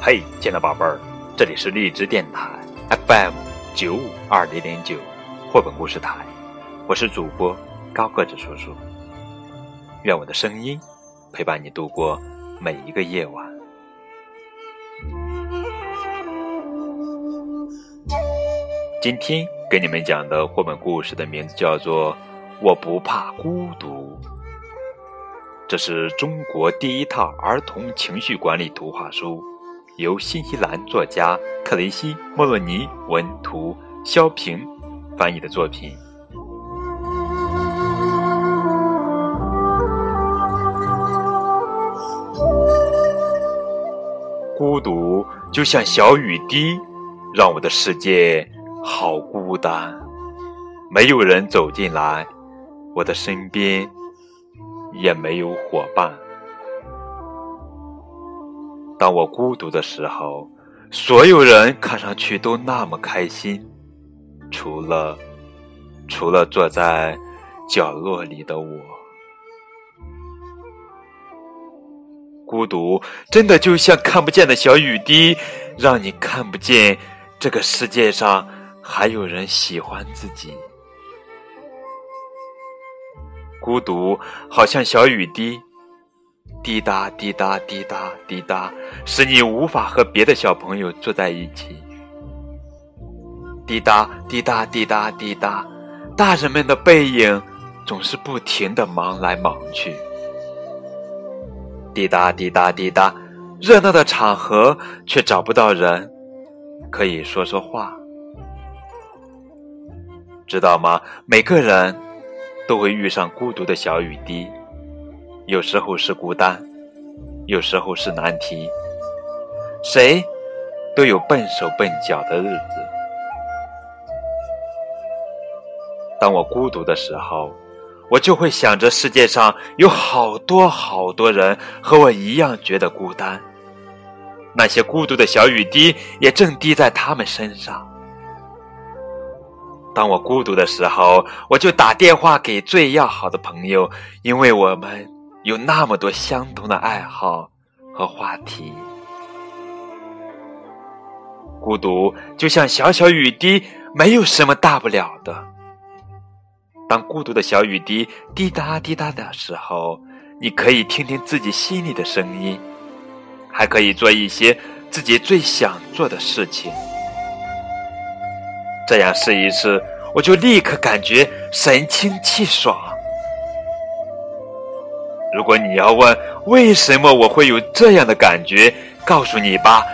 嘿，亲爱的宝贝儿，这里是荔枝电台 FM 九五二零零九绘本故事台，我是主播高个子叔叔。愿我的声音陪伴你度过每一个夜晚。今天给你们讲的绘本故事的名字叫做《我不怕孤独》，这是中国第一套儿童情绪管理图画书。由新西兰作家克雷西·莫洛尼文图，肖平翻译的作品。孤独就像小雨滴，让我的世界好孤单。没有人走进来，我的身边也没有伙伴。当我孤独的时候，所有人看上去都那么开心，除了，除了坐在角落里的我。孤独真的就像看不见的小雨滴，让你看不见这个世界上还有人喜欢自己。孤独好像小雨滴。滴答滴答滴答滴答，使你无法和别的小朋友坐在一起。滴答滴答滴答滴答，大人们的背影总是不停的忙来忙去。滴答滴答滴答，热闹的场合却找不到人可以说说话。知道吗？每个人都会遇上孤独的小雨滴。有时候是孤单，有时候是难题。谁都有笨手笨脚的日子。当我孤独的时候，我就会想着世界上有好多好多人和我一样觉得孤单，那些孤独的小雨滴也正滴在他们身上。当我孤独的时候，我就打电话给最要好的朋友，因为我们。有那么多相同的爱好和话题，孤独就像小小雨滴，没有什么大不了的。当孤独的小雨滴滴答滴答的时候，你可以听听自己心里的声音，还可以做一些自己最想做的事情。这样试一试，我就立刻感觉神清气爽。如果你要问为什么我会有这样的感觉，告诉你吧，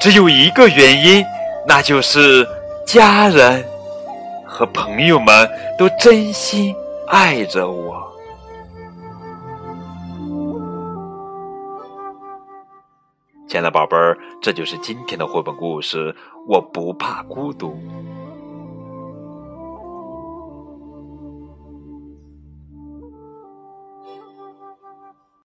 只有一个原因，那就是家人和朋友们都真心爱着我。亲爱的宝贝儿，这就是今天的绘本故事。我不怕孤独。